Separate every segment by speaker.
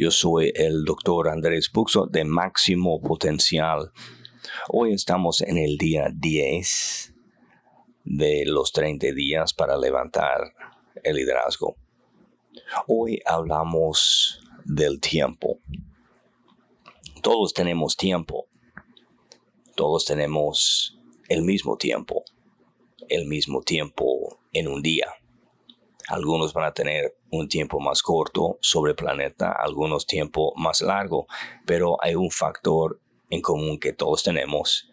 Speaker 1: Yo soy el doctor Andrés Puxo de Máximo Potencial. Hoy estamos en el día 10 de los 30 días para levantar el liderazgo. Hoy hablamos del tiempo. Todos tenemos tiempo. Todos tenemos el mismo tiempo. El mismo tiempo en un día. Algunos van a tener un tiempo más corto sobre el planeta, algunos tiempo más largo, pero hay un factor en común que todos tenemos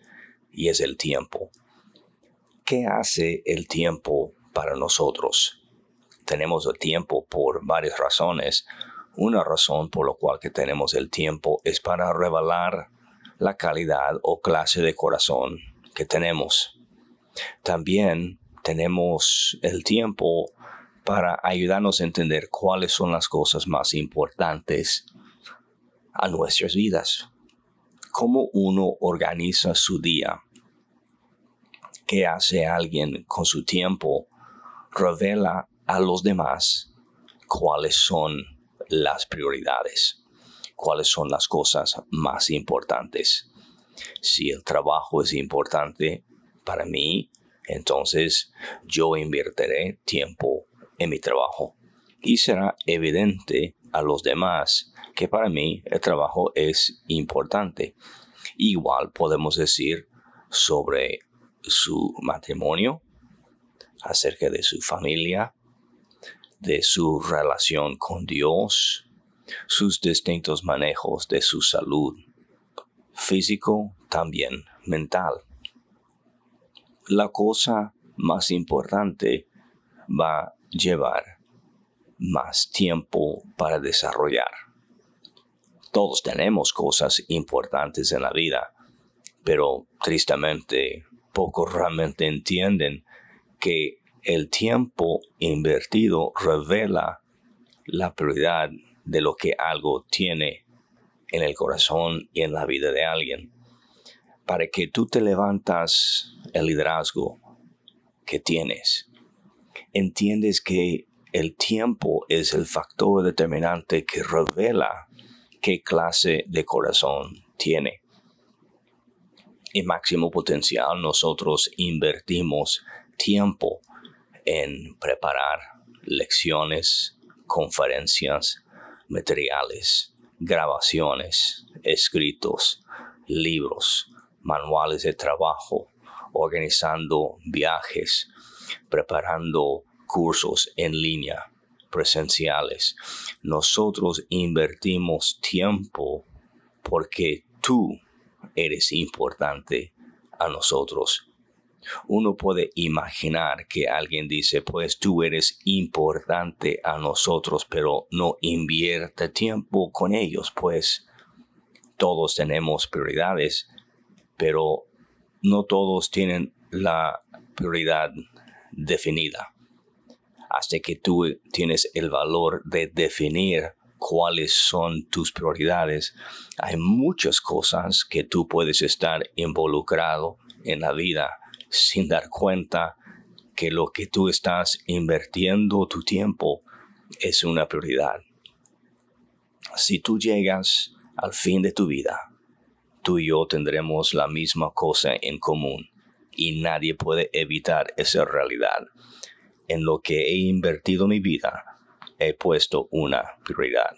Speaker 1: y es el tiempo. ¿Qué hace el tiempo para nosotros? Tenemos el tiempo por varias razones. Una razón por la cual que tenemos el tiempo es para revelar la calidad o clase de corazón que tenemos. También tenemos el tiempo para ayudarnos a entender cuáles son las cosas más importantes a nuestras vidas. Cómo uno organiza su día. ¿Qué hace alguien con su tiempo? Revela a los demás cuáles son las prioridades, cuáles son las cosas más importantes. Si el trabajo es importante para mí, entonces yo invertiré tiempo en mi trabajo y será evidente a los demás que para mí el trabajo es importante. Igual podemos decir sobre su matrimonio, acerca de su familia, de su relación con Dios, sus distintos manejos de su salud, físico, también mental. La cosa más importante va llevar más tiempo para desarrollar. Todos tenemos cosas importantes en la vida, pero tristemente pocos realmente entienden que el tiempo invertido revela la prioridad de lo que algo tiene en el corazón y en la vida de alguien. Para que tú te levantas el liderazgo que tienes, entiendes que el tiempo es el factor determinante que revela qué clase de corazón tiene. En máximo potencial nosotros invertimos tiempo en preparar lecciones, conferencias, materiales, grabaciones, escritos, libros, manuales de trabajo, organizando viajes, preparando cursos en línea, presenciales. Nosotros invertimos tiempo porque tú eres importante a nosotros. Uno puede imaginar que alguien dice, pues tú eres importante a nosotros, pero no invierte tiempo con ellos, pues todos tenemos prioridades, pero no todos tienen la prioridad definida. Hasta que tú tienes el valor de definir cuáles son tus prioridades, hay muchas cosas que tú puedes estar involucrado en la vida sin dar cuenta que lo que tú estás invirtiendo tu tiempo es una prioridad. Si tú llegas al fin de tu vida, tú y yo tendremos la misma cosa en común y nadie puede evitar esa realidad. En lo que he invertido mi vida, he puesto una prioridad.